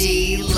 D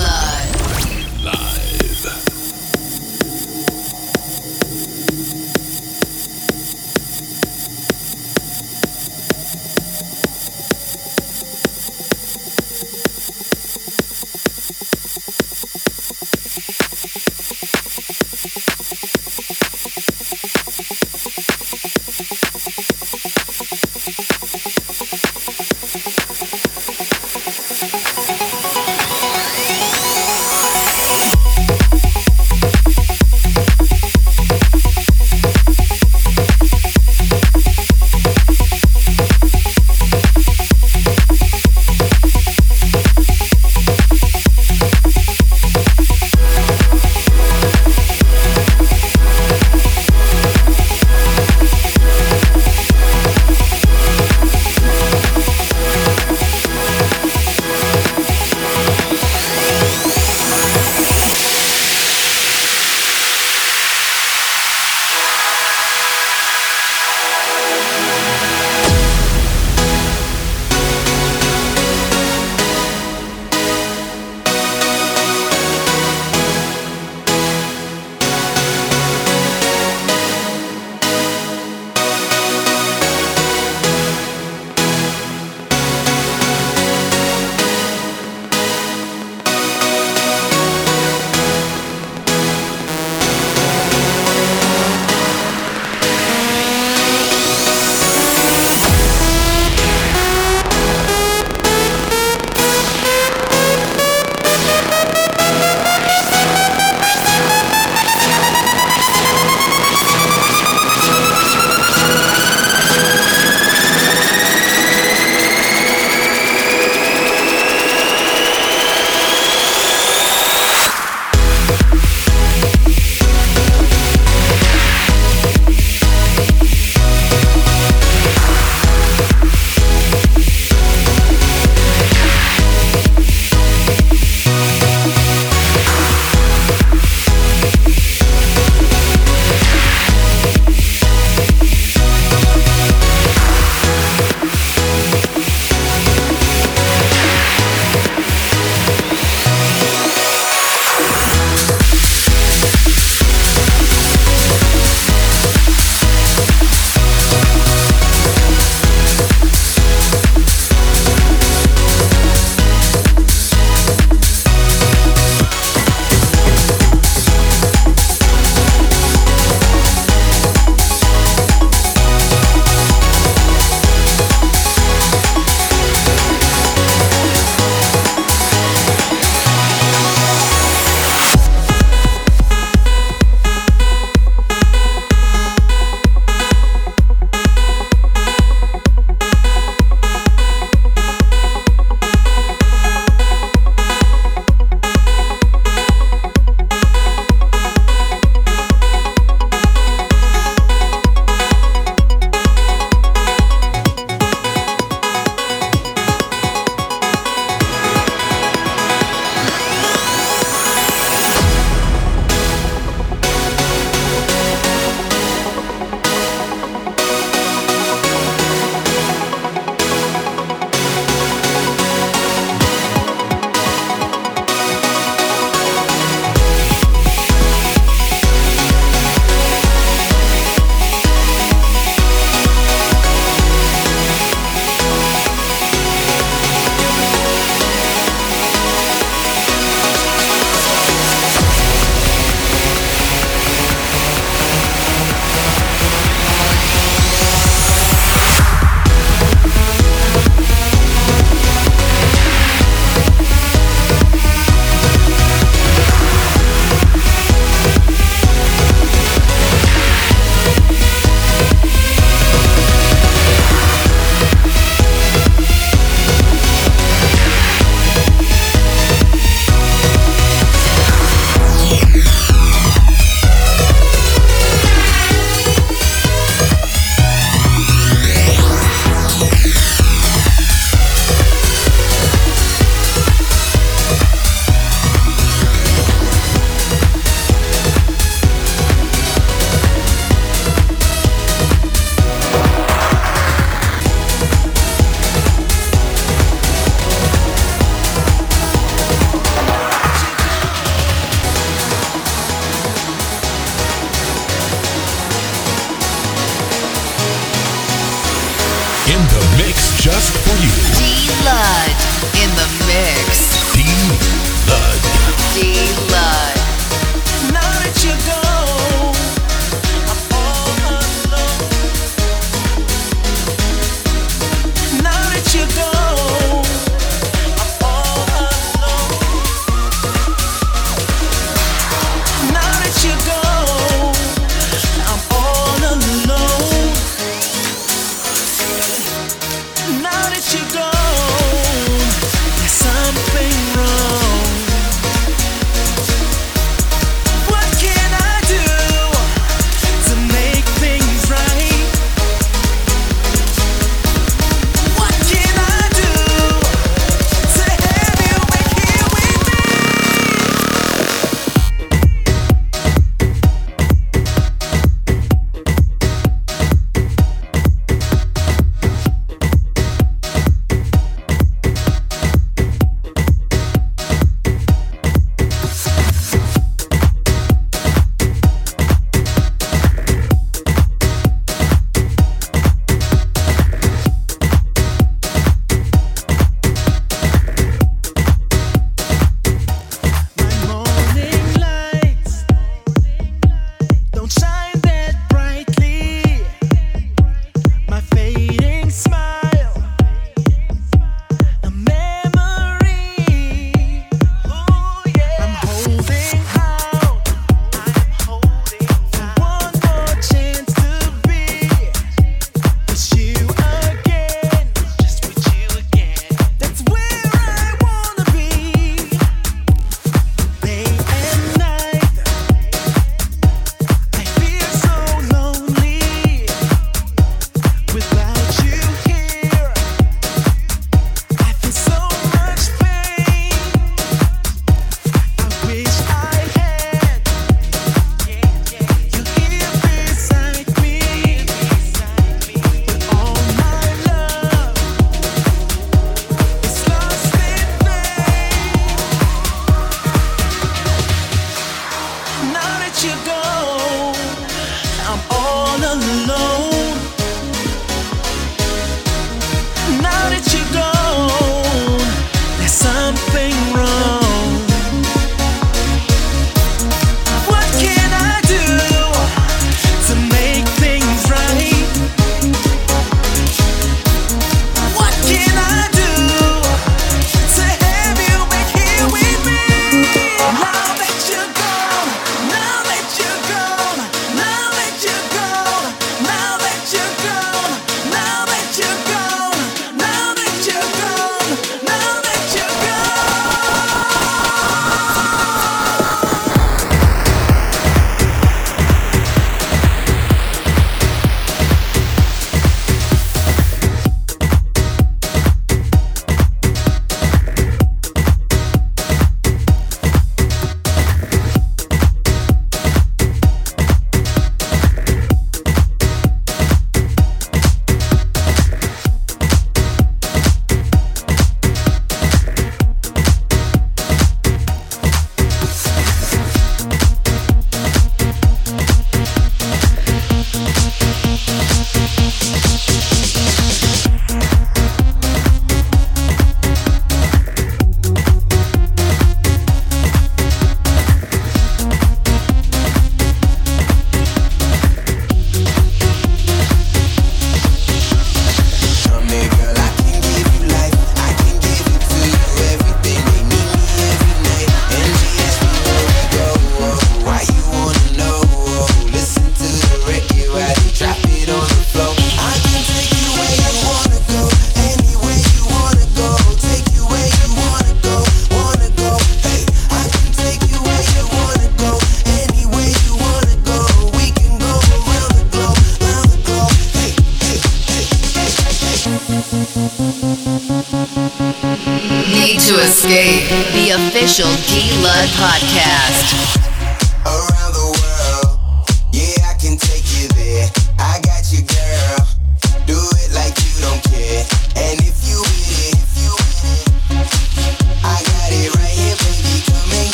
podcast.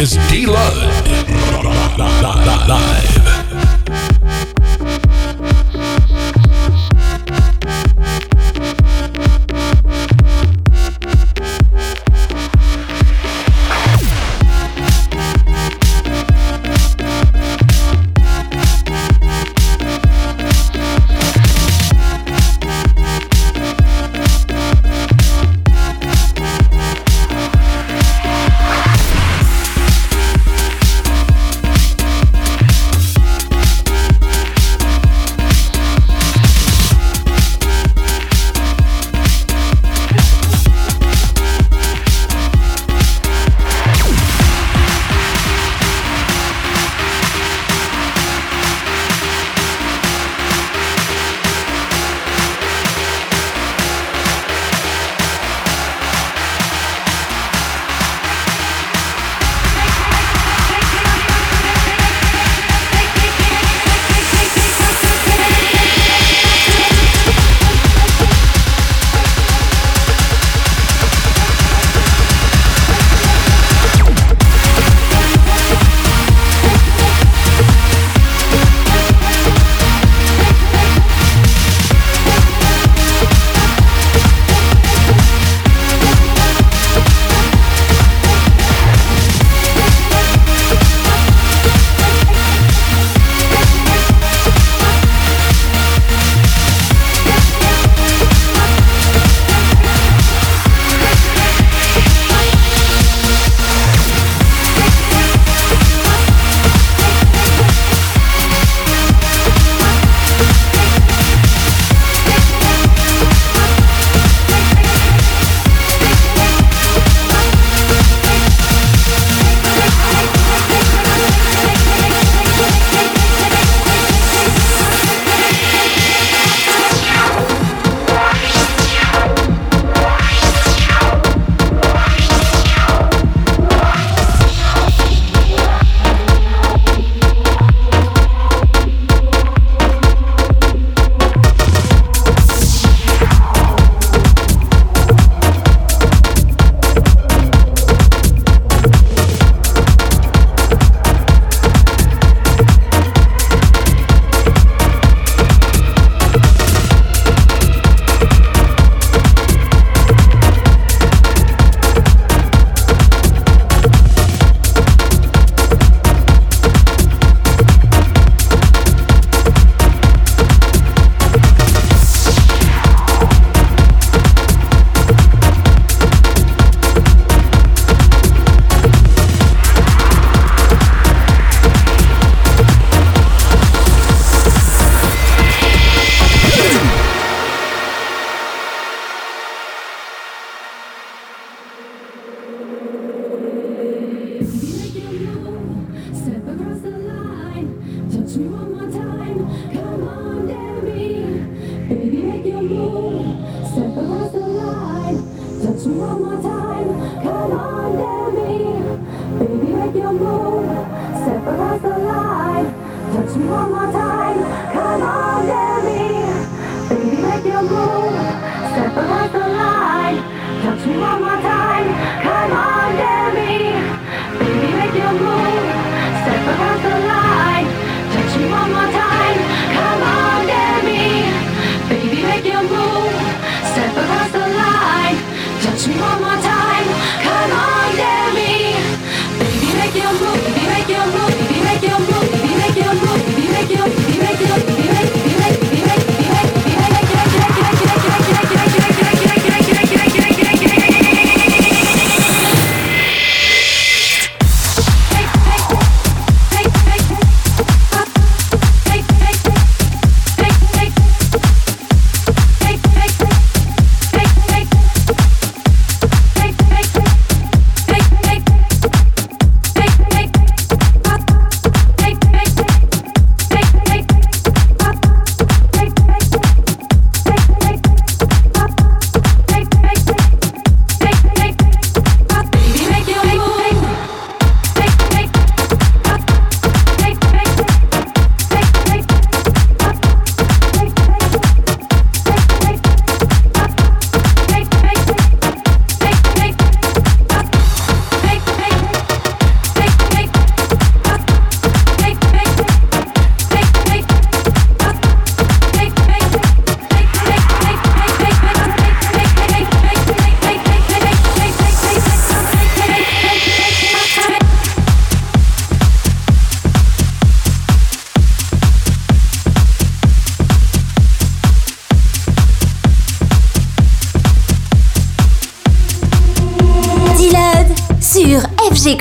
Is D Lud. Live.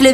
le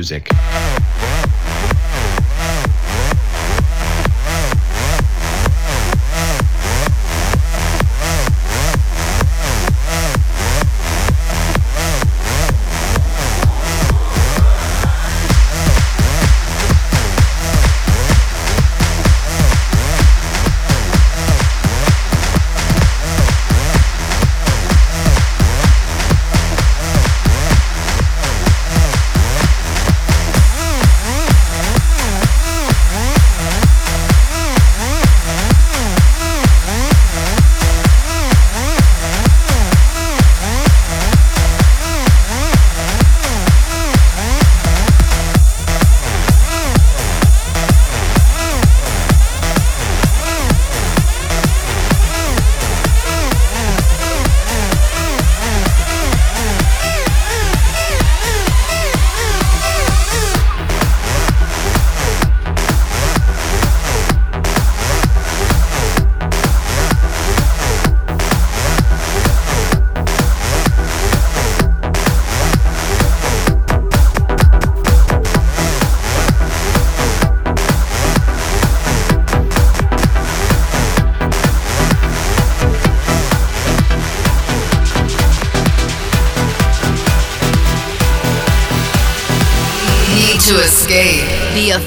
Music.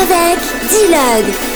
avec Dialogue.